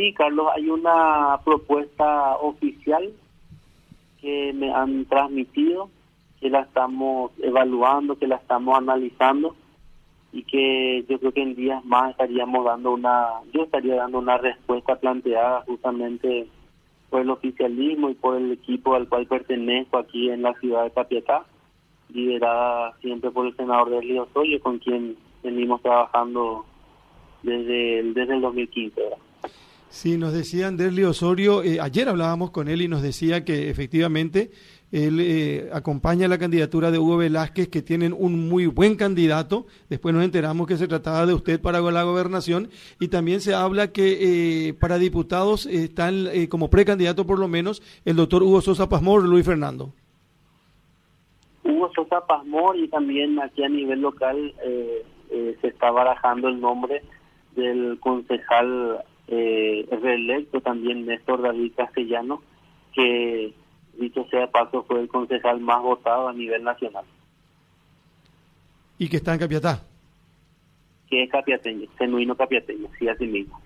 sí, Carlos, hay una propuesta oficial que me han transmitido, que la estamos evaluando, que la estamos analizando y que yo creo que en días más estaríamos dando una, yo estaría dando una respuesta planteada justamente por el oficialismo y por el equipo al cual pertenezco aquí en la ciudad de Capiatá, liderada siempre por el senador Delio Osorio, con quien venimos trabajando desde el, desde el 2015. Sí, nos decía Andrés Osorio, eh, ayer hablábamos con él y nos decía que efectivamente él eh, acompaña la candidatura de Hugo Velázquez, que tienen un muy buen candidato. Después nos enteramos que se trataba de usted para la gobernación. Y también se habla que eh, para diputados están como precandidato, por lo menos, el doctor Hugo Sosa Pasmor, Luis Fernando. Hugo Sosa Pasmor y también aquí a nivel local se está barajando el nombre del concejal eh, reelecto también Néstor David Castellano, que dicho sea paso fue el concejal más votado a nivel nacional. ¿Y que está en Capiatá? Que es capiateño, genuino capiateño, sí, así mismo.